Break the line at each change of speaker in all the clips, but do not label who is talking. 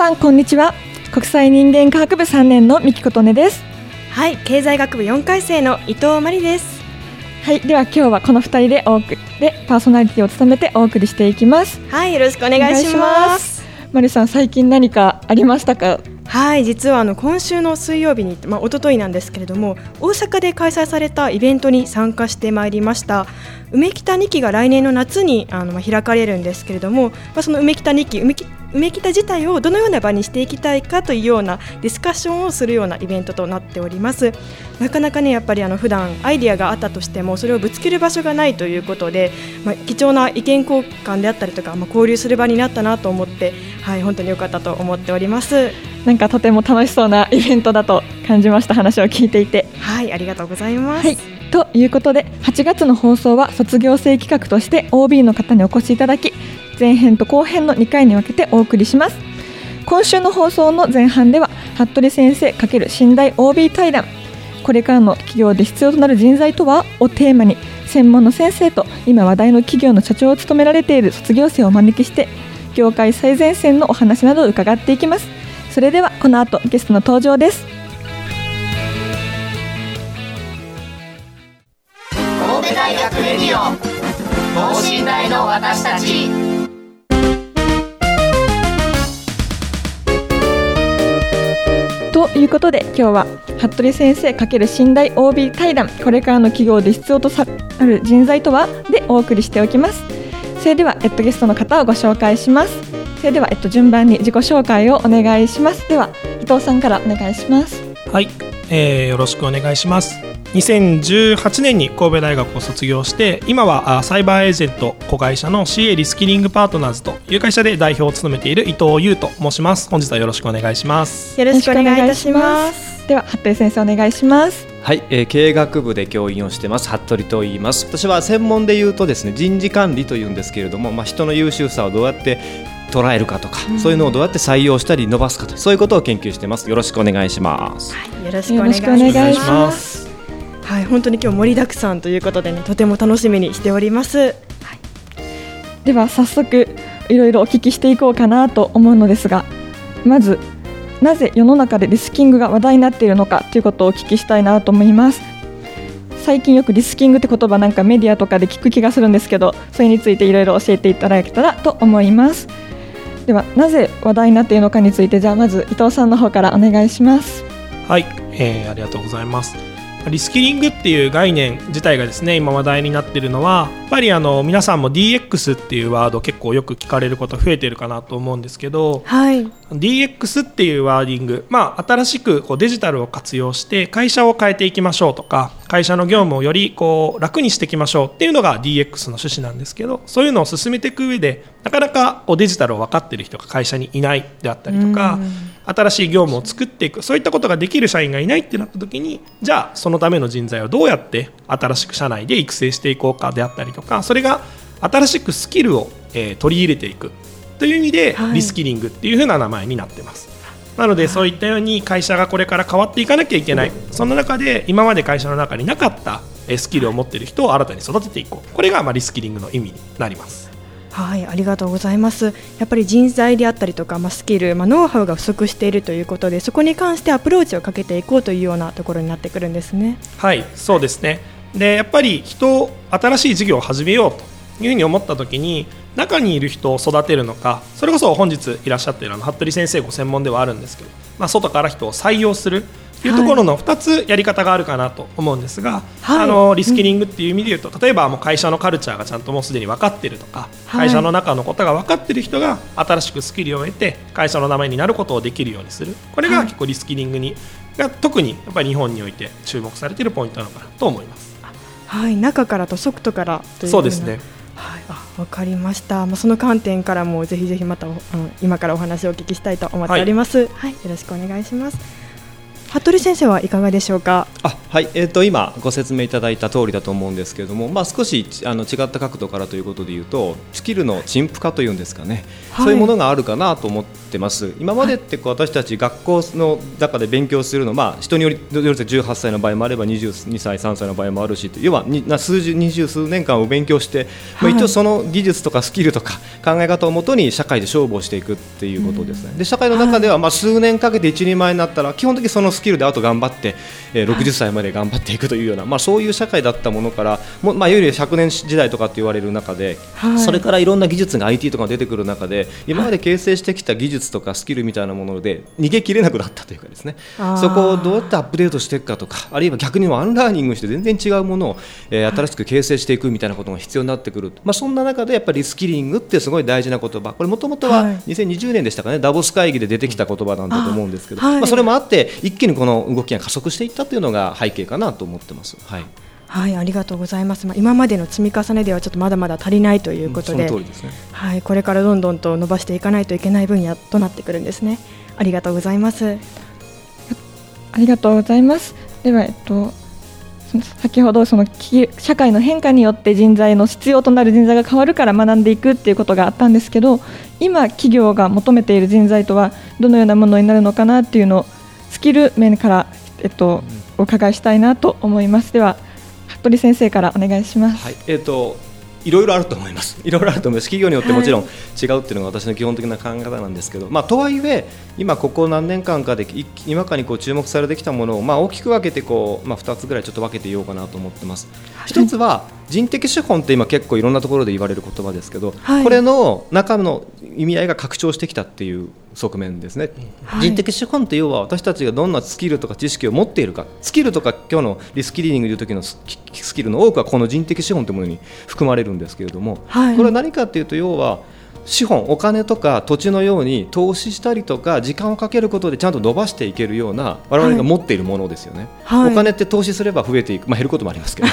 さんこんにちは。国際人間科学部3年の三木琴音です。
はい経済学部4回生の伊藤真理です。
はいでは今日はこの2人でお送でパーソナリティを務めてお送りしていきます。
はいよろしくお願いします。
マリさん最近何かありましたか？
はい実はあの今週の水曜日に、まあ、一昨日なんですけれども大阪で開催されたイベントに参加してまいりました。梅北2期が来年の夏にあの、まあ、開かれるんですけれども、まあ、その梅北2期梅梅北自体をどのような場にしていきたいかというようなディスカッションをするようなイベントとなっております。なかなかねやっぱりあの普段アイディアがあったとしてもそれをぶつける場所がないということで、まあ、貴重な意見交換であったりとか、まあ、交流する場になったなと思ってはい本当に良かったと思っております。
なんかとても楽しそうなイベントだと感じました話を聞いていて。
はいありがとうございます、
はい、ということで8月の放送は卒業生企画として OB の方にお越しいただき前編と後編の2回に分けてお送りします。今週の放送の前半では服部先生×寝台 OB 対談。これからの企業で必要となる人材とはをテーマに専門の先生と今話題の企業の社長を務められている卒業生をお招きして業界最前線のお話などを伺っていきます。それではこの後ゲストの登場です。
学レディオ等身大の私たち。
ということで今日は服部先生×寝台 OB 対談。これからの企業で必要とされる人材とはでお送りしておきます。それでは、えっと、ゲストの方をご紹介します。それでは、えっと、順番に自己紹介をお願いします。では伊藤さんからお願いします。
はい、えー、よろしくお願いします2018年に神戸大学を卒業して今はあサイバーエージェント子会社の CA リスキリングパートナーズという会社で代表を務めている伊藤優と申します。本日はよろしくお願いします。
よろしくお願いいたします。
では服部先生お願いします。
はい、えー、経営学部で教員をしてます。服部と言います。私は専門で言うとですね人事管理というんですけれども、まあ、人の優秀さをどうやって捉えるかとか、うん、そういうのをどうやって採用したり伸ばすかとそういうことを研究してます。よろしくお願いします、
はい、よろしくお願いしますはい、本当に今日盛りだくさんということでね、とても楽しみにしております。はい、
では早速いろいろお聞きしていこうかなと思うのですが、まずなぜ世の中でリスキングが話題になっているのかということをお聞きしたいなと思います。最近よくリスキングって言葉なんかメディアとかで聞く気がするんですけど、それについていろいろ教えていただけたらと思います。ではなぜ話題になっているのかについてじゃあまず伊藤さんの方からお願いします。
はい、えー、ありがとうございます。リスキリングっていう概念自体がですね今話題になっているのはやっぱりあの皆さんも DX っていうワード結構よく聞かれること増えてるかなと思うんですけど、
はい、
DX っていうワーディング、まあ、新しくこうデジタルを活用して会社を変えていきましょうとか会社の業務をよりこう楽にしていきましょうっていうのが DX の趣旨なんですけどそういうのを進めていく上でなかなかこうデジタルを分かっている人が会社にいないであったりとか新しい業務を作っていくそういったことができる社員がいないってなった時にじゃあそのための人材をどうやって新しく社内で育成していこうかであったりとかそれが新しくスキルを、えー、取り入れていくという意味で、リスキリングっていう風な名前になってます。なのでそういったように会社がこれから変わっていかなきゃいけないその中で今まで会社の中になかったスキルを持っている人を新たに育てていこうこれがまあリスキリングの意味になります。
はい、ありがとうございます。やっぱり人材であったりとか、まあ、スキル、まあ、ノウハウが不足しているということで、そこに関してアプローチをかけていこうというようなところになってくるんですね。
はい、そうですね。で、やっぱり人、新しい事業を始めようというふうに思ったときに、中にいる人を育てるのか、それこそ本日いらっしゃっているあの服部先生ご専門ではあるんですけど、まあ、外から人を採用する、っていうところの2つやり方があるかなと思うんですが、
はい。
あのリスキリングっていう意味で言うと、例えばもう会社のカルチャーがちゃんともうすでに分かってるとか、
はい。
会社の中のことが分かってる人が新しくスキルを得て会社の名前になることをできるようにする。これが結構リスキリングにが特にやっぱり日本において注目されているポイントなのかなと思います。
はい、中からとソフトからという
そうですね
はい、あ、わかりました。まあ、その観点からもぜひぜひまたお、あの今からお話をお聞きしたいと思っております。はい、よろしくお願いします。服部先生はいかがでしょうか？
あはい、えー、と今ご説明いただいた通りだと思うんですけれども、まあ、少しあの違った角度からということでいうとスキルの陳腐化というんですかね、
はい。
そういうものがあるかなと思ってます。今までってこう私たち学校の中で勉強するの、まあ、人によりより18歳の場合もあれば22歳3歳の場合もあるし要はにな数十二十数年間を勉強して、まあ、
はい
一応その技術とかスキルとか考え方をもとに社会で勝負をしていくっていうことですね、で社会の中ではまあ数年かけて一人前になったら基本的にそのスキルであと頑張って、えー60歳まで頑張っていくというような、まあ、そういう社会だったものからもう、まあ、いわゆる100年時代とかって言われる中で、
はい。
それからいろんな技術が IT とか出てくる中で今まで形成してきた技術とかスキルみたいなもので逃げきれなくなったというかですね。そこをどうやってアップデートしていくかとかあるいは逆にアンラーニングして全然違うものを、えー新しく形成していくみたいなことが必要になってくる、まあ、そんな中でやっぱりリスキリングってすごい大事な言葉。これもともとは
はい。
2020年でしたかね。ダボス会議で出てきた言葉なんだと思うんですけど、
あはい。
まあ、それもあって一気にこの動きが加速していったというのが背景かなと思ってます。はい
はい、ありがとうございます。まあ、今までの積み重ねではちょっとまだまだ足りないということで。
その通りですね
はい、これからどんどんと伸ばしていかないといけない分野となってくるんですね。ありがとうございます。
ありがとうございます。では、えっと、先ほどその企業社会の変化によって人材の必要となる人材が変わるから学んでいくっていうことがあったんですけど今企業が求めている人材とはどのようなものになるのかなっていうのをスキル面から、えっと、お伺いしたいなと思いますでは服部先生からお願いします。
はい、えっ、といろいろあると思います。いろいろあると思います。企業によってもちろん違うっていうのが私の基本的な考え方なんですけど、まあとはいえ今ここ何年間かでい今かにこう注目されてきたものをまあ大きく分けてこうまあ二つぐらいちょっと分けていようかなと思ってます。一つは人的資本って今結構いろんなところで言われる言葉ですけど、
はい
これの中の意味合いが拡張してきたっていう側面ですね、
はい
人的資本って要は私たちがどんなスキルとか知識を持っているかスキルとか今日のリスキリングでいう時のスキルの多くはこの人的資本というものに含まれるんですけれども、
はい。
これは何かっていうと要は資本お金とか土地のように投資したりとか時間をかけることでちゃんと伸ばしていけるような我々が持っているものですよね、
はい。
お金って投資すれば増えていく、まあ、減ることもありますけど。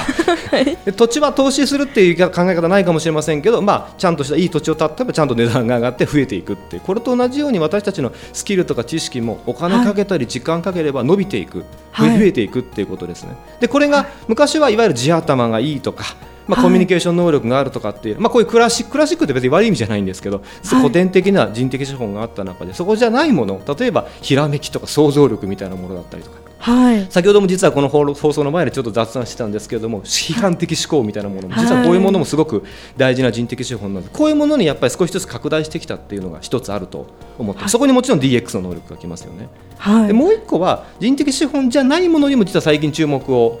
で 土地は投資するっていう考え方ないかもしれませんけど、まあ、ちゃんとしたいい土地を建てばちゃんと値段が上がって増えていくってこれと同じように私たちのスキルとか知識もお金かけたり時間かければ伸びていく、
はい。
増えていくっていうことですね。でこれが昔はいわゆる地頭がいいとかまあ、
はい
コミュニケーション能力があるとかっていう、まあ、こういうクラシッククラシックって別に悪い意味じゃないんですけど、
はい
古典的な人的資本があった中でそこじゃないもの例えばひらめきとか想像力みたいなものだったりとか
はい。
先ほども実はこの放放送の前でちょっと雑談してたんですけれども批判的思考みたいなものも実はこういうものもすごく大事な人的資本なのでこういうものにやっぱり少しずつ拡大してきたっていうのが一つあると思って、そこにもちろん DX の能力がきますよね。
はい。
でもう一個は人的資本じゃないものにも実は最近注目を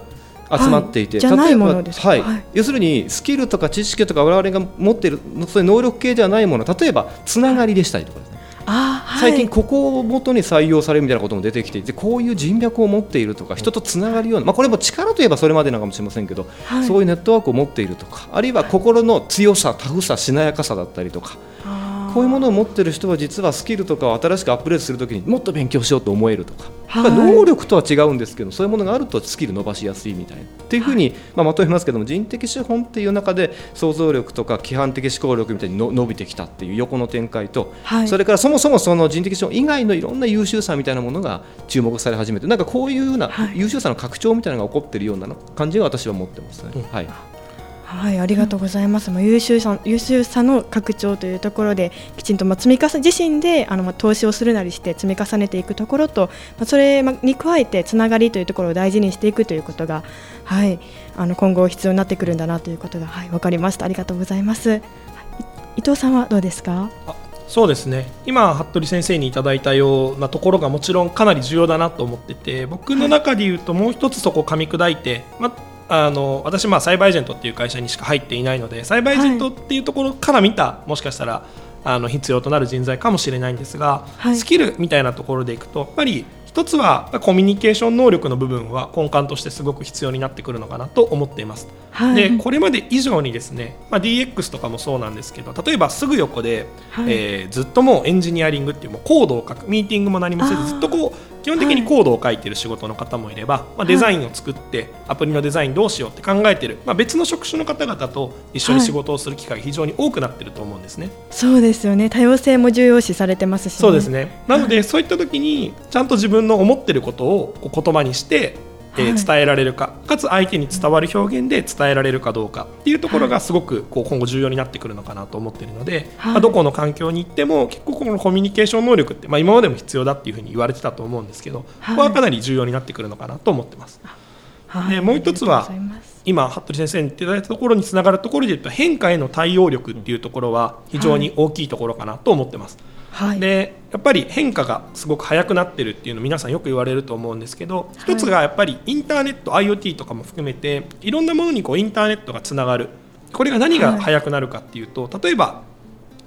集まっていて、
はい
例えばはい。
はい。
要するにスキルとか知識とか我々が持っているそういう能力系ではないもの例えばつながりでしたりとかですね、
はい。
最近ここをもとに採用されるみたいなことも出てきていてこういう人脈を持っているとか人とつながるような、まあ、これも力といえばそれまでなのかもしれませんけど、
はい。
そういうネットワークを持っているとかあるいは心の強さタフさしなやかさだったりとかこういうものを持っている人は実はスキルとかを新しくアップデートするときにもっと勉強しようと思えるとか、
はい。
まあ能力とは違うんですけどそういうものがあるとスキル伸ばしやすいみたいな。っていうふうに、まあ、まとめますけども人的資本っていう中で想像力とか規範的思考力みたいにの伸びてきたっていう横の展開と、
はい。
それからそもそもその人的資本以外のいろんな優秀さみたいなものが注目され始めてなんかこういうような
はい。
優秀さの拡張みたいなのが起こっているような感じが私は持ってますね。はい
はい、ありがとうございます。まあ、優秀さ、優秀さの拡張というところで、きちんとまあ積み重ね、自身で、あの、まあ、投資をするなりして積み重ねていくところと。まあ、それまあに加えて、つながりというところを大事にしていくということが。はい、あの、今後必要になってくるんだなということが、はい、わかりました。ありがとうございます。伊藤さんはどうですか？
そうですね今服部先生にいただいたようなところがもちろんかなり重要だなと思ってて僕の中で言うともう一つそこを噛み砕いて、まあの私、まあ、サイバーエージェントっていう会社にしか入っていないのでサイバーエージェントっていうところから見た、もしかしたらあの必要となる人材かもしれないんですが、
はい。
スキルみたいなところでいくとやっぱり一一つはコミュニケーション能力の部分は根幹としてすごく必要になってくるのかなと思っています。
はい。
でこれまで以上にですね、まあ、DX とかもそうなんですけど例えばすぐ横で、
はい。
えーずっともうエンジニアリングっていうもうコードを書くミーティングも何もせずずっとこう基本的にコードを書いてる仕事の方もいれば、まあ、デザインを作ってアプリのデザインどうしようって考えてる、まあ、別の職種の方々と一緒に仕事をする機会が非常に多くなってると思うんですね。
そうですよね。多様性も重要視されてますし、
そうですね。なので、そういった時にちゃんと自分の思ってることを言葉にして、えー
はい。
伝えられるかかつ相手に伝わる表現で伝えられるかどうかっていうところがすごくこう今後重要になってくるのかなと思っているので、
はい。
まあ、どこの環境に行っても結構このコミュニケーション能力って、まあ、今までも必要だっていうふうに言われてたと思うんですけど、
はい。
ここはかなり重要になってくるのかなと思ってます。
はい。
でもう一つは今服部先生に言っていただいたところにつながるところで言うと変化への対応力っていうところは非常に大きいところかなと思ってます。
はい。
でやっぱり変化がすごく早くなってるっていうの皆さんよく言われると思うんですけど、一つがやっぱりインターネット IoT とかも含めていろんなものにこうインターネットがつながる。これが何が早くなるかっていうと、例えば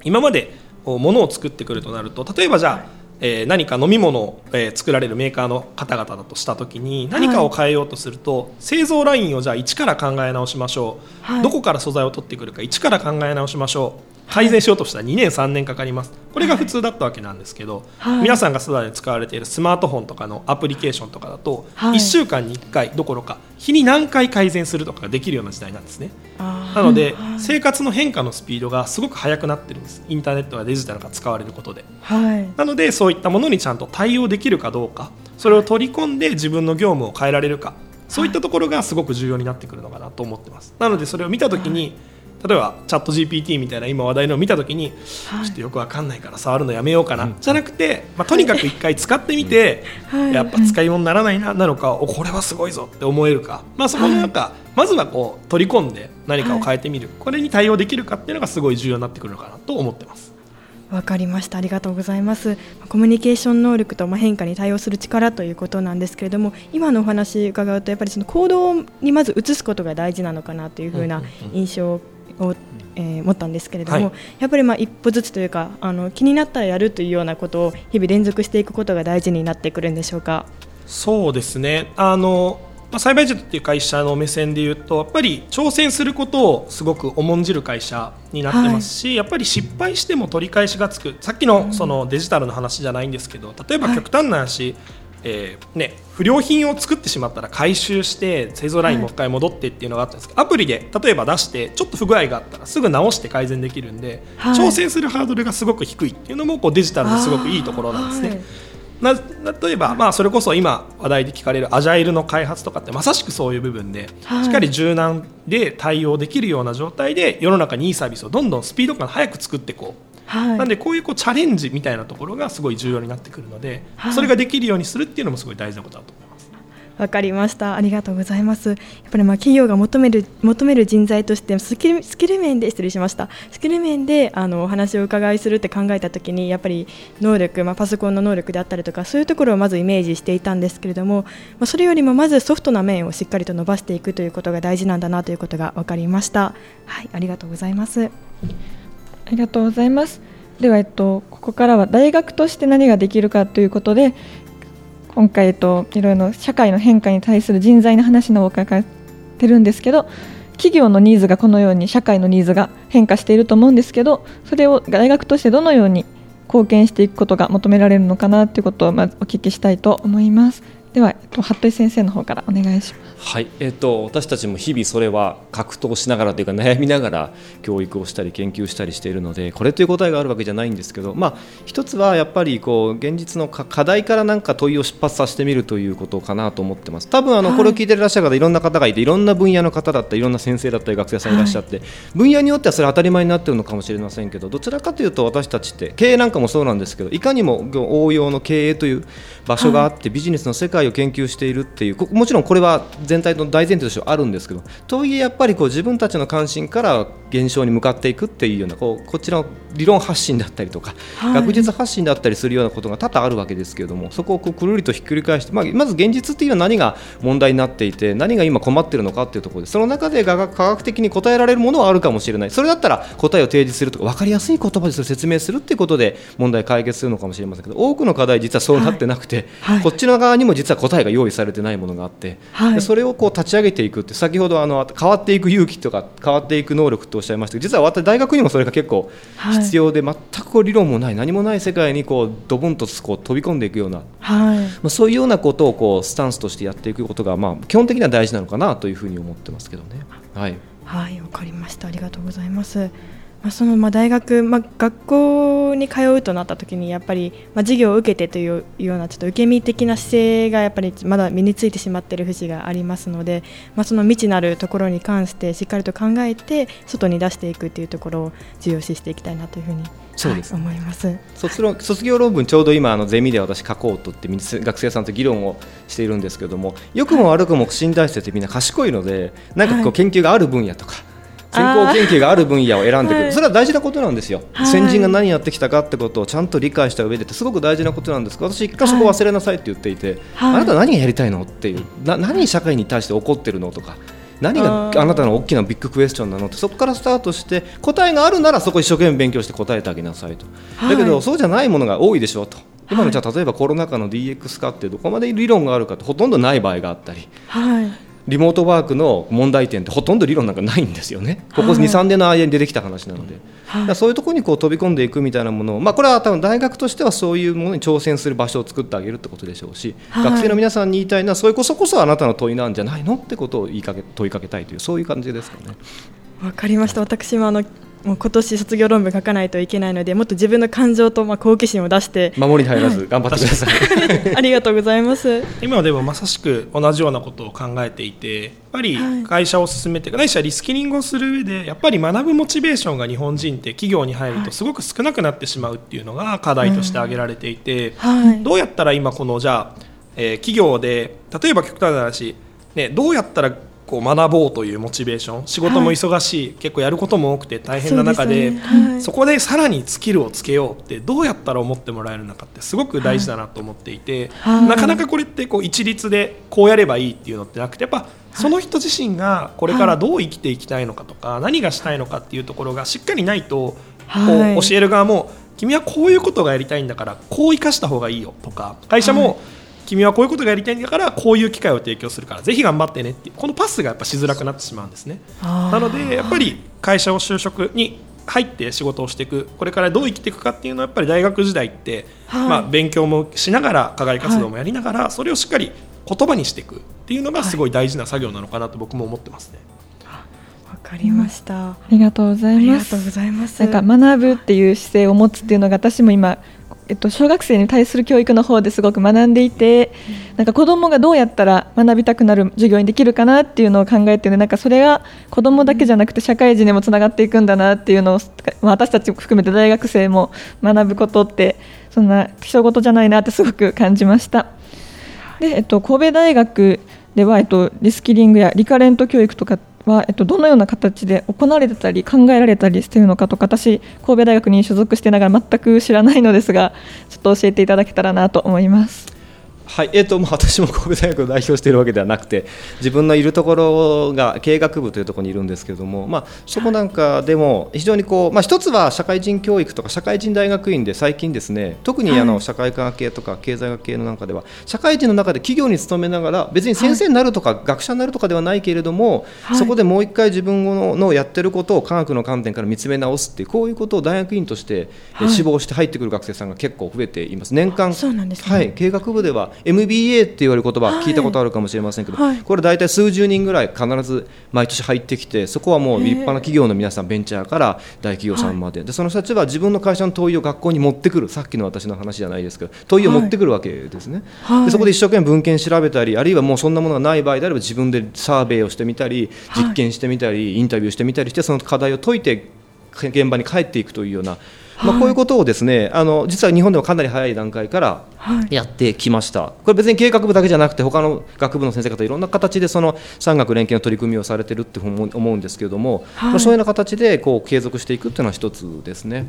今までこう物を作ってくるとなると例えばじゃあ、えー何か飲み物を、えー作られるメーカーの方々だとした時に何かを変えようとすると、製造ラインをじゃあ一から考え直しましょう、
はい。
どこから素材を取ってくるか一から考え直しましょう改善しようとしたら2年3年かかります。これが普通だったわけなんですけど、
はい。
皆さんがすでに使われているスマートフォンとかのアプリケーションとかだと、
はい。
1週間に1回どころか日に何回改善するとかができるような時代なんですね。なので、
はい。
生活の変化のスピードがすごく速くなってるんです。インターネットがデジタルが使われることで。
はい。
なのでそういったものにちゃんと対応できるかどうかそれを取り込んで自分の業務を変えられるかそういったところがすごく重要になってくるのかなと思ってます。なのでそれを見た時に例えばチャット GPT みたいな今話題のを見た時に、
はい。
ちょっとよくわかんないから触るのやめようかな、じゃなくて、まあ、とにかく一回使ってみて、
はい。
やっぱ使い物にならないななのかおこれはすごいぞって思えるか、まあ、そこのなんか、まずはこう取り込んで何かを変えてみる、これに対応できるかっていうのがすごい重要になってくるのかなと思ってます。
わかりました。ありがとうございます。コミュニケーション能力とまあ変化に対応する力ということなんですけれども今のお話伺うとやっぱりその行動にまず移すことが大事なのかなというふうな印象を、えー持ったんですけれども、
はい。
やっぱりまあ一歩ずつというかあの気になったらやるというようなことを日々連続していくことが大事になってくるんでしょうか？
そうですね。あの、まあ、栽培塾っていう会社の目線で言うとやっぱり挑戦することをすごく重んじる会社になってますし、やっぱり失敗しても取り返しがつく。さっきのそのデジタルの話じゃないんですけど例えば極端な話、えーね、不良品を作ってしまったら回収して製造ラインもう一回戻ってっていうのがあったんですけど、アプリで例えば出してちょっと不具合があったらすぐ直して改善できるんで、
はい。
挑戦するハードルがすごく低いっていうのもこうデジタルのすごくいいところなんですね。
はい。
な例えば、まあ、それこそ今話題で聞かれるアジャイルの開発とかってまさしくそういう部分で、
はい。
しっかり柔軟で対応できるような状態で世の中にいいサービスをどんどんスピード感早く作っていこう、
はい
なんでこういうこうチャレンジみたいなところがすごい重要になってくるので、
はい
それができるようにするっていうのもすごい大事なことだと思います。
わかりました。ありがとうございます。やっぱりまあ企業が求める求める人材としてスキルスキル面で失礼しました。スキル面であのお話を伺いするって考えたときにやっぱり能力、まあパソコンの能力であったりとかそういうところをまずイメージしていたんですけれども、まあそれよりもまずソフトな面をしっかりと伸ばしていくということが大事なんだなということが分かりました。はい、ありがとうございます。
ありがとうございます。では、えっと、ここからは大学として何ができるかということで今回、えっと、いろいろな社会の変化に対する人材の話のお伺ってるんですけど企業のニーズがこのように社会のニーズが変化していると思うんですけどそれを大学としてどのように貢献していくことが求められるのかなということをまずお聞きしたいと思います。では、えっと、服部先生の方からお願いします。
はい、えっと、私たちも日々それは格闘しながらというか悩みながら教育をしたり研究したりしているのでこれという答えがあるわけじゃないんですけど、まあ、一つはやっぱりこう現実のか課題からなんか問いを出発させてみるということかなと思ってます。多分あのこれを聞いていらっしゃる方いろんな方がいていろんな分野の方だったりいろんな先生だったり学生さんいらっしゃって、分野によってはそれ当たり前になっているのかもしれませんけどどちらかというと私たちって経営なんかもそうなんですけどいかにも応用の経営という場所があって、ビジネスの世界を研究しているっていうこもちろんこれは全体の大前提としてはあるんですけどとはいえやっぱりこう自分たちの関心から現象に向かっていくっていうようなこうこちらの理論発信だったりとか、
はい。
学術発信だったりするようなことが多々あるわけですけれどもそこをこうくるりとひっくり返して、まあ、まず現実っていうのは何が問題になっていて何が今困っているのかっていうところでその中で科学科学的に答えられるものはあるかもしれない。それだったら答えを提示するとか分かりやすい言葉でそれを説明するっていうことで問題解決するのかもしれませんけど多くの課題実はそうなってなくて、
はい。はい。
こっちの側にも実は答えが用意されてないものがあって、それをこう立ち上げていくって先ほどあの変わっていく勇気とか変わっていく能力っておっしゃいましたけど実は私大学にもそれが結構
はい
必要で、全くこう理論もない何もない世界にこうドボンとこう飛び込んでいくような、
はい
まあ、そういうようなことをこうスタンスとしてやっていくことが、まあ、基本的には大事なのかなというふうに思ってますけどね。はい
はい、わかりました。ありがとうございます。まあ、そのまあ大学、まあ、学校に通うとなった時にやっぱり、まあ、授業を受けてというようなちょっと受け身的な姿勢がやっぱりまだ身についてしまっている節がありますので、まあ、その未知なるところに関してしっかりと考えて外に出していくというところを重要視していきたいなというふうに、
そうです
はい思います。
卒論卒業論文ちょうど今あのゼミで私書こうとって学生さんと議論をしているんですけども良くも悪くも新大生ってみんな賢いのでなんかこ
は
う研究がある分野とか、先行研究がある分野を選んでくる、
はい。
それは大事なことなんですよ、
はい。
先人が何やってきたかってことをちゃんと理解した上でってすごく大事なことなんです。が私一回そこ忘れなさいって言っていて、
はい。
あなた何がやりたいのっていうな何社会に対して怒ってるのとか何が
あ
なたの大きなビッグクエスチョンなのってそこからスタートして答えがあるならそこ一生懸命勉強して答えてあげなさいと、だけどそうじゃないものが多いでしょうと今のじゃあ例えばコロナ禍の DX 化ってどこまで理論があるかってほとんどない場合があったり。
はい
リモートワークの問題点ってほとんど理論なんかないんですよね。ここ
はい
23年の間に出てきた話なので、
はい。
そういうところにこう飛び込んでいくみたいなものを、まあ、これは多分大学としてはそういうものに挑戦する場所を作ってあげるってことでしょうし、
はい。
学生の皆さんに言いたいのはそれこそこそあなたの問いなんじゃないのってことを言いかけ問いかけたいというそういう感じですかね。
わかりました。私もあのもう今年卒業論文書かないといけないので、もっと自分の感情とまあ好奇心を出して、
守りに入らず頑張ってください。
ありがとうございます。
今でもまさしく同じようなことを考えていてやっぱり
はい
会社を進めてないしはリスキリングをする上でやっぱり学ぶモチベーションが日本人って企業に入るとすごく少なくなってしまうっていうのが課題として挙げられていて、
はい。
どうやったら今このじゃあ、えー企業で例えば極端な話、ね、どうやったらこう学ぼうというモチベーション。仕事も忙しい、結構やることも多くて大変な中で
ね。はい。
そこでさらにスキルをつけようってどうやったら思ってもらえるのかってすごく大事だなと思っていて、
はい。
なかなかこれってこう一律でこうやればいいっていうのってなくてやっぱその人自身がこれからどう生きていきたいのかとか何がしたいのかっていうところがしっかりないとこ
はい。う
教える側も君はこういうことがやりたいんだからこう生かした方がいいよとか会社も君はこういうことがやりたいんだからこういう機会を提供するからぜひ頑張ってねっていうこのパスがやっぱしづらくなってしまうんですね。なのでやっぱり会社を就職に入って仕事をしていくこれからどう生きていくかっていうのはやっぱり大学時代って、
はい
まあ、勉強もしながら課外活動もやりながら、それをしっかり言葉にしていくっていうのがすごい大事な作業なのかなと僕も思ってますね。
わかりました。
ありがとうござ
あ
います
りがとうございます。
なんか学ぶっていう姿勢を持つっていうのが私も今、えっと、小学生に対する教育の方ですごく学んでいて、なんか子供がどうやったら学びたくなる授業にできるかなっていうのを考えてるなんかそれが子供だけじゃなくて社会人にもつながっていくんだなっていうのを、まあ私たちも含めて大学生も学ぶことってそんな人事じゃないなってすごく感じました。で、えっと、神戸大学では、えっと、リスキリングやリカレント教育とかは、えっと、どのような形で行われてたり考えられたりしているのかとか私神戸大学に所属してながら全く知らないのですがちょっと教えていただけたらなと思います。
はいえーとまあ、私も神戸大学を代表しているわけではなくて自分のいるところが経営学部というところにいるんですけれども、まあ、そこなんかでも非常にこう、まあ、一つは社会人教育とか社会人大学院で最近ですね特にあの社会科学系とか経済学系の中では社会人の中で企業に勤めながら別に先生になるとか学者になるとかではないけれども、
はい。
そこでもう一回自分ののやってることを科学の観点から見つめ直すっていうこういうことを大学院として、志望して入ってくる学生さんが結構増えています。年間
そうなんですね。
はい、経営学部では MBA って言われる言葉
はい。
聞いたことあるかもしれませんけど、
はい。
これ大体数十人ぐらい必ず毎年入ってきてそこはもう立派な企業の皆さんベンチャーから大企業さんまで,、でその人たちは自分の会社の問いを学校に持ってくるさっきの私の話じゃないですけど問いを持ってくるわけですね、
はい。
でそこで一生懸命文献調べたりあるいはもうそんなものがない場合であれば自分でサーベイをしてみたり
はい。
実験してみたりインタビューしてみたりしてその課題を解いて現場に帰っていくというようなまあ、こういうことをですねあの実は日本ではかなり早い段階からやってきました、これ別に経営学部だけじゃなくて他の学部の先生方いろんな形でその産学連携の取り組みをされてるって思う思うんですけれども、まあ、そういうような形でこう継続していくっていうのは一つですね。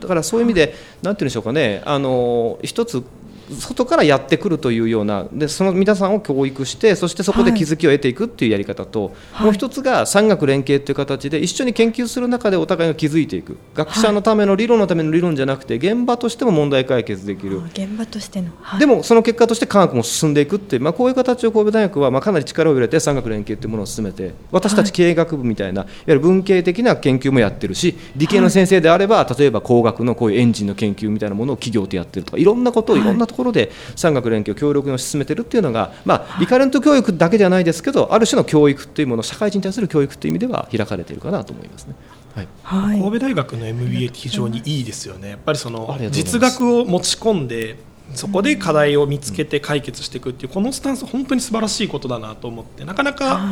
だからそういう意味で、なんていうんでしょうかね、あの一つ外からやってくるというようなでその皆さんを教育してそしてそこで気づきを得ていくっていうやり方と、もう一つが産学連携という形で一緒に研究する中でお互いが気づいていく。学者のための理論のための理論じゃなくて現場としても問題解決できる。
現場としての、はい。
でもその結果として科学も進んでいくっていう、まあ、こういう形を神戸大学はまあかなり力を入れて産学連携というものを進めて私たち経営学部みたいな、い、わゆる文系的な研究もやってるし理系の先生であれば、例えば工学のこういうエンジンの研究みたいなものを企業とやってるとかいろんなことをいろんなところで産学連携を協力に進めてるっていうのが、まあ、リカレント教育だけではないですけどある種の教育というもの社会人に対する教育という意味では開かれているかなと思いますね。はい。
はい。
神戸大学の MBA って非常にいいですよね、やっぱりその実学を持ち込んで、そこで課題を見つけて解決していくっていう、このスタンス、本当に素晴らしいことだなと思って、なかなか、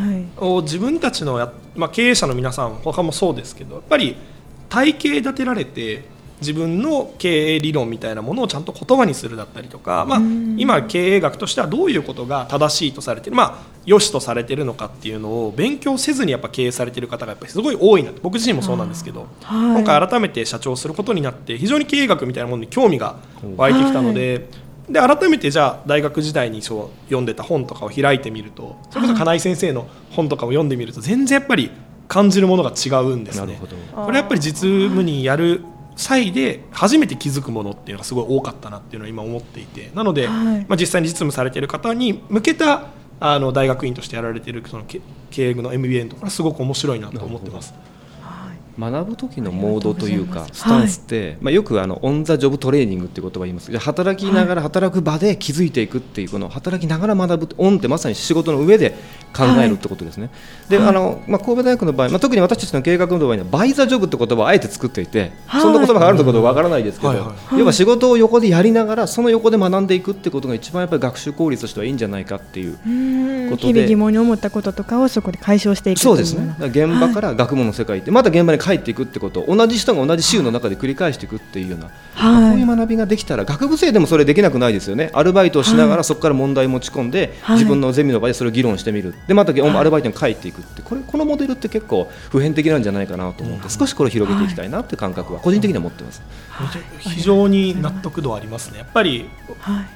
自分たちのや、まあ、経営者の皆さん、他もそうですけど、やっぱり体系立てられて、自分の経営理論みたいなものをちゃんと言葉にするだったりとか、まあ、今、経営学としてはどういうことが正しいとされている、まあ、良しとされているのかっていうのを勉強せずにやっぱ経営されている方がやっぱりすごい多いな僕自身もそうなんですけど、
はい。
今回改めて社長をすることになって非常に経営学みたいなものに興味が湧いてきたので。で改めてじゃあ大学時代にそう読んでた本とかを開いてみるとそれこそ金井先生の本とかを読んでみると全然やっぱり感じるものが違うんですね。これやっぱり実務にやる際で初めて気づくものっていうのがすごい多かったなっていうのを今思っていて。なので、
はい。
まあ、実際に実務されている方に向けたあの大学院としてやられているそのけ経営の MBA のところはすごく面白いなと思ってます。
学ぶ時のモードというかスタンスって、まあ、よくあのオン・ザ・ジョブ・トレーニングっていう言葉を言います。けど働きながら働く場で気づいていくっていうこの働きながら学ぶ on ってまさに仕事の上で考えるってことですね。であのまあ、神戸大学の場合、まあ、特に私たちの経営学部の場合には by the job って言葉をあえて作っていて、
はい。
そんな言葉があるのかどうかわからないですけど、
はいはい。
要は仕事を横でやりながらその横で学んでいくってことが一番やっぱり学習効率としてはいいんじゃないかっていう
うん
ことで。
日々疑問に思ったこととかをそこで解消していく
そうですね。現場から学問の世界行って、また現場に帰っていくってことを同じ人が同じ週の中で繰り返していくっていうような、
はい。
こういう学びができたら学部生でもそれできなくないですよね。アルバイトをしながらそこから問題を持ち込んで、
はい。
自分のゼミの場でそれを議論してみる。でまたアルバイトに帰っていくってこれこのモデルって結構普遍的なんじゃないかなと思って少しこれを広げていきたいなっていう感覚は個人的には持ってます。
非常に納得度ありますね。やっぱり
はい。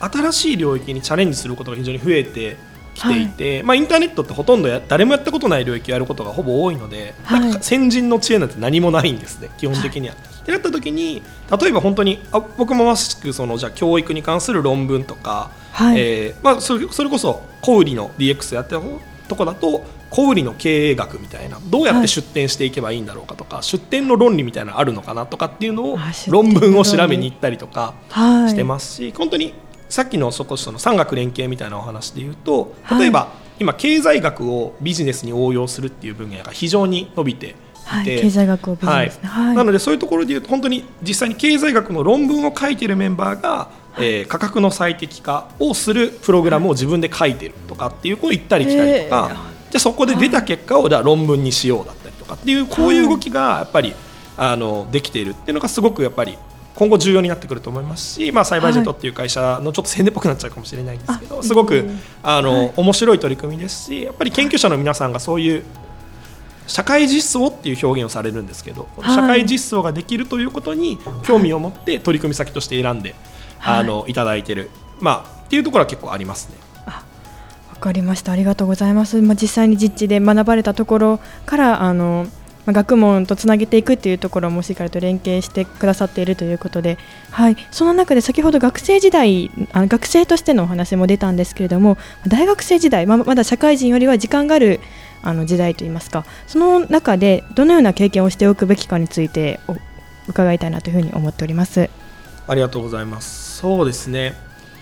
新しい領域にチャレンジすることが非常に増えてきていて、まあ、インターネットってほとんどや誰もやったことない領域をやることがほぼ多いので、
はい。
先人の知恵なんて何もないんですね基本的には。ってなった時に例えば本当にあ僕もまさしくそのじゃあ教育に関する論文とか、
はい。
えーまあ、それそれこそ小売りの DX やってたとこだと小売りの経営学みたいなどうやって出店していけばいいんだろうかとか、出店の論理みたいなのあるのかなとかっていうのを
論
文を調べに行ったりとか。
はい。
してますし、本当にさっきのそこその産学連携みたいなお話で言うと例えば、今経済学をビジネスに応用するっていう分野が非常に伸びていて、
はい経済学をビジネスねはい。
なのでそういうところで言うと本当に実際に経済学の論文を書いているメンバーが、えー価格の最適化をするプログラムを自分で書いてるとかっていうこう行ったり来たりとか、じゃあそこで出た結果をじゃあ論文にしようだったりとかっていうこういう動きがやっぱりあのできているっていうのがすごくやっぱり今後重要になってくると思いますし、まあ、サイバージェットっていう会社のちょっと宣伝っぽくなっちゃうかもしれないんですけどすごくあの、面白い取り組みですしやっぱり研究者の皆さんがそういう社会実装っていう表現をされるんですけど、
はい。
社会実装ができるということに興味を持って取り組み先として選んで、
はい。
あのいただいてる、まあ、っていうところは結構ありますね。
わかりました。ありがとうございます、まあ、実際に実地で学ばれたところからあの、まあ、学問とつなげていくっていうところもしっかりと連携してくださっているということで、はい、その中で先ほど学生時代あの学生としてのお話も出たんですけれども大学生時代、まあ、まだ社会人よりは時間があるあの時代といいますかその中でどのような経験をしておくべきかについてお伺いたいなというふうに思っております。
ありがとうございます。そうですね。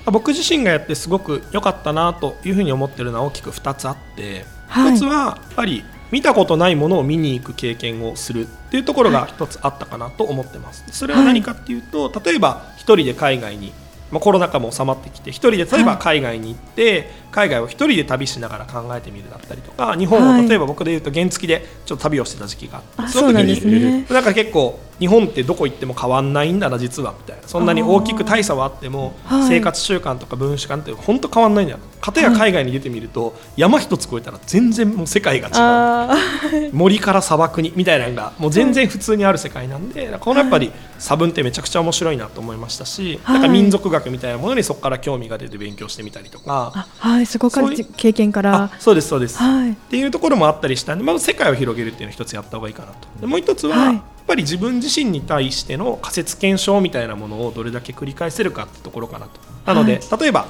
まあ僕自身がやってすごく良かったなというふうに思ってるのは大きく2つあって、
はい
1つはやっぱり見たことないものを見に行く経験をするっていうところが1つあったかなと思ってます。それは何かっていうと、例えば1人で海外にまあ、コロナ禍も収まってきて一人で例えば海外に行って、海外を一人で旅しながら考えてみるだったりとか日本
はい
を例えば僕で言うと原付でちょっと旅をしてた時期があって、
あ
その時に
なん
か結構日本ってどこ行っても変わんないんだな実はみたいな。そんなに大きく大差はあっても
はい。
生活習慣とか文習慣って本当変わんないんだ。よかたや海外に出てみると山一つ越えたら全然もう世界が違う。
あ
森から砂漠にみたいなのがもう全然普通にある世界なんで、このやっぱり差分ってめちゃくちゃ面白いなと思いましたし、
はい。
なんか民族学みたいなものにそこから興味が出て勉強してみたりとか。
あはいそこから
そういう
経験から。
あそうですそうです、
はい。
っていうところもあったりしたんでまず世界を広げるっていうのを一つやった方がいいかなと。でもう一つは、
はい
ぱり自分自身に対しての仮説検証みたいなものをどれだけ繰り返せるかってところかなと。なので、例えば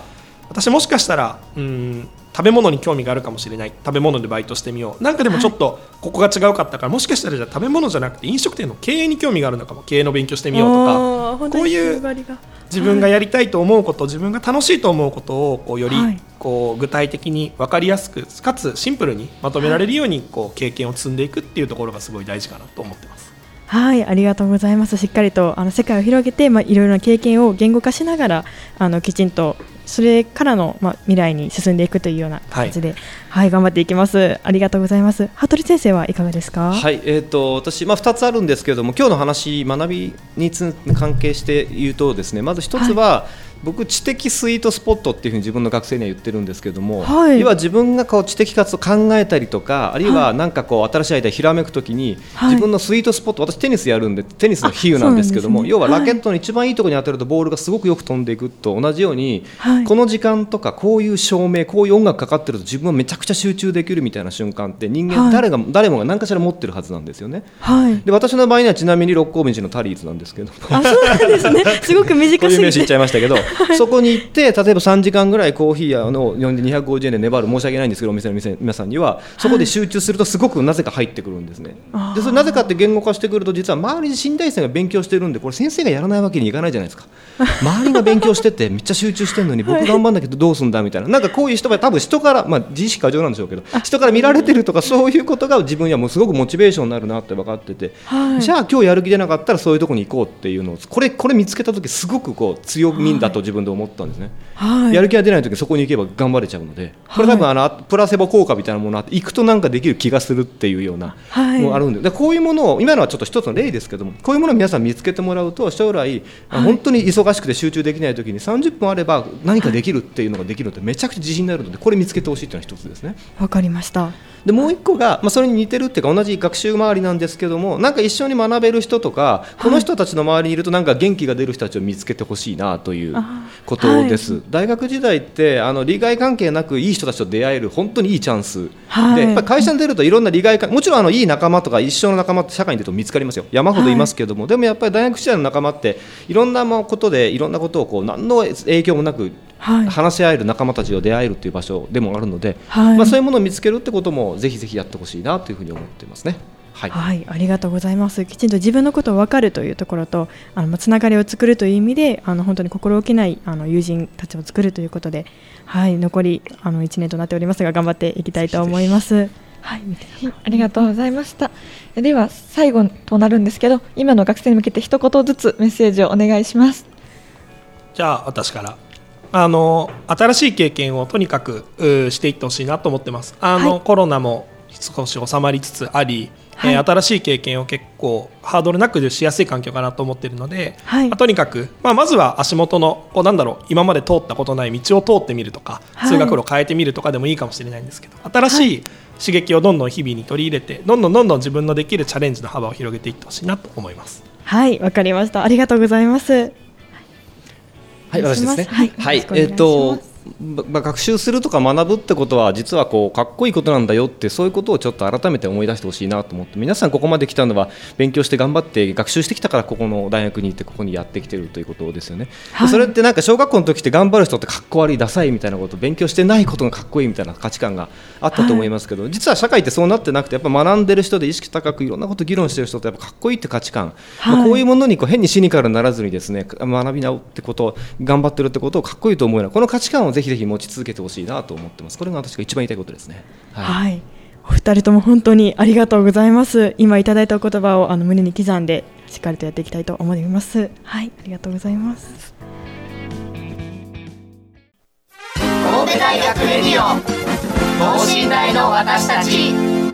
私もしかしたらうん食べ物に興味があるかもしれない。食べ物でバイトしてみよう。なんかでもちょっとここが違うかったからもしかしたらじゃあ食べ物じゃなくて飲食店の経営に興味があるのかも。経営の勉強してみようとか。こういう自分がやりたいと思うこと、自分が楽しいと思うことをこうより
はい。
こう具体的に分かりやすくかつシンプルにまとめられるようにこう経験を積んでいくっていうところがすごい大事かなと思ってます。
はい、ありがとうございます。しっかりとあの世界を広げて、まあ、いろいろな経験を言語化しながら、あのきちんとそれからの、まあ、未来に進んでいくというような形で、はい、頑張っていきます。ありがとうございます。羽鳥先生はいかがですか？
はい、えー、と私、まあ、2つあるんですけれども今日の話学びにつ関係して言うとですねまず1つは、僕知的スイートスポットっていうふうに自分の学生には言ってるんですけども、
はい
要は自分がこう知的活動を考えたりとかあるいはなんかこう新しいアイデアひらめくときに、
はい
自分のスイートスポット私テニスやるんでテニスの比喩なんですけども、
ね
要はラケットの一番いいところに当てるとボールがすごくよく飛んでいくと同じように、
はい
この時間とかこういう照明こういう音楽かかってると自分はめちゃくちゃ集中できるみたいな瞬間って人間
はい
誰が、誰もが何かしら持ってるはずなんですよね。
はい。
で私の場合にはちなみに六甲道のタリーズなんですけども
あ、そうなんですね。すごく短すぎて。
ゃいましたけど、そこに行って例えば3時間ぐらいコーヒー屋の呼んで250円で粘る申し訳ないんですけどお店の店皆さんにはそこで集中するとすごくなぜか入ってくるんですね。
あー。
でそれなぜかって言語化してくると実は周りに新大生が勉強してるんでこれ先生がやらないわけにいかないじゃないですか。周りが勉強しててめっちゃ集中してるのに 僕頑張んなきゃどうすんだみたいな。なんかこういう人が多分人からまあ自意識過剰なんでしょうけど人から見られてるとかそういうことが自分にはもうすごくモチベーションになるなって分かってて、
はい。
じゃあ今日やる気出なかったらそういうところに行こうっていうのをこれこれ見つけた時すごくこう強みだと自分で思ったんですね。
はい。
やる気が出ない時そこに行けば頑張れちゃうのでこれ多分あのプラセボ効果みたいなものあって行くとなんかできる気がするっていうような
はい
ものあるんででこういうものを今のはちょっと一つの例ですけどもこういうものを皆さん見つけてもらうと将来あ本当に忙しくて集中できない時に30分あれば何かできるっていうのができるのでめちゃくちゃ自信になるのでこれ見つけてほしいっていうのが一つですね。
わかりました。
でもう一個が、まあ、それに似てるっていうか同じ学習周りなんですけどもなんか一緒に学べる人とかこの人たちの周りにいるとなんか元気が出る人たちを見つけてほしいなということです、大学時代ってあの利害関係なくいい人たちと出会える本当にいいチャンス、
はい。
でやっぱり会社に出るといろんな利害関もちろんあのいい仲間とか一生の仲間って社会に出ると見つかりますよ。山ほどいますけども、でもやっぱり大学時代の仲間っていろんなことでいろんなことをこう何の影響もなく
はい
話し合える仲間たちと出会えるっていう場所でもあるので、
はい
まあ、そういうものを見つけるってこともぜひぜひやってほしいなというふうに思っていますね。はい、
はい、ありがとうございます。きちんと自分のことを分かるというところと、あのまあつながりを作るという意味で、あの本当に心置きないあの友人たちを作るということで、はい、残りあの1年となっておりますが、頑張っていきたいと思います。はい、
ありがとうございました。では最後となるんですけど、今の学生に向けて一言ずつメッセージをお願いします。
じゃあ私からあの新しい経験をとにかくうしていってほしいなと思ってますあの、
はい
コロナも少し収まりつつあり、
はい
えー新しい経験を結構ハードルなくしやすい環境かなと思っているので、
はい
まあとにかく、まあ、まずは足元のこうなんだろう今まで通ったことない道を通ってみるとか、
はい
通学路を変えてみるとかでもいいかもしれないんですけど新しい刺激をどんどん日々に取り入れてどんどんどんどん自分のできるチャレンジの幅を広げていってほしいなと思います。
はい、わかりました。ありがとうございます。
はい、私ですね。
はい、
はい、えっ、ー、と、ままあ学習するとか学ぶってことは実はこうかっこいいことなんだよってそういうことをちょっと改めて思い出してほしいなと思って皆さんここまで来たのは勉強して頑張って学習してきたからここの大学に行ってここにやってきてるということですよね。で
はい。
それってなんか小学校の時って頑張る人ってかっこ悪いダサいみたいなこと勉強してないことがかっこいいみたいな価値観があったと思いますけど、実は社会ってそうなってなくてやっぱ学んでる人で意識高くいろんなこと議論してる人ってやっぱかっこいいって価値観、まあこういうものにこう変にシニカルにならずにですね学び直ってこと頑張ってるってことをかっこいいと思うようなこの価値観をぜひぜひ持ち続けてほしいなと思ってます。これが私が一番言いたいことですね。はい、
はいお二人とも本当にありがとうございます。今いただいたお言葉をあの胸に刻んでしっかりとやっていきたいと思います。はい、ありがとうございます。
神戸大学レディオ等身大の私たち。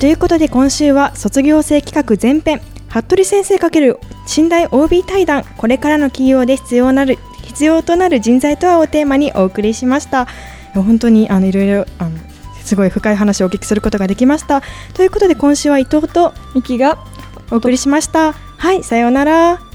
ということで今週は卒業生企画前編服部先生×信頼 OB 対談これからの企業で必要なる必要となる人材とはをテーマにお送りしました。本当にあのいろいろあのすごい深い話をお聞きすることができました。ということで今週は伊藤と
ミキが
お送りしました。はいさようなら。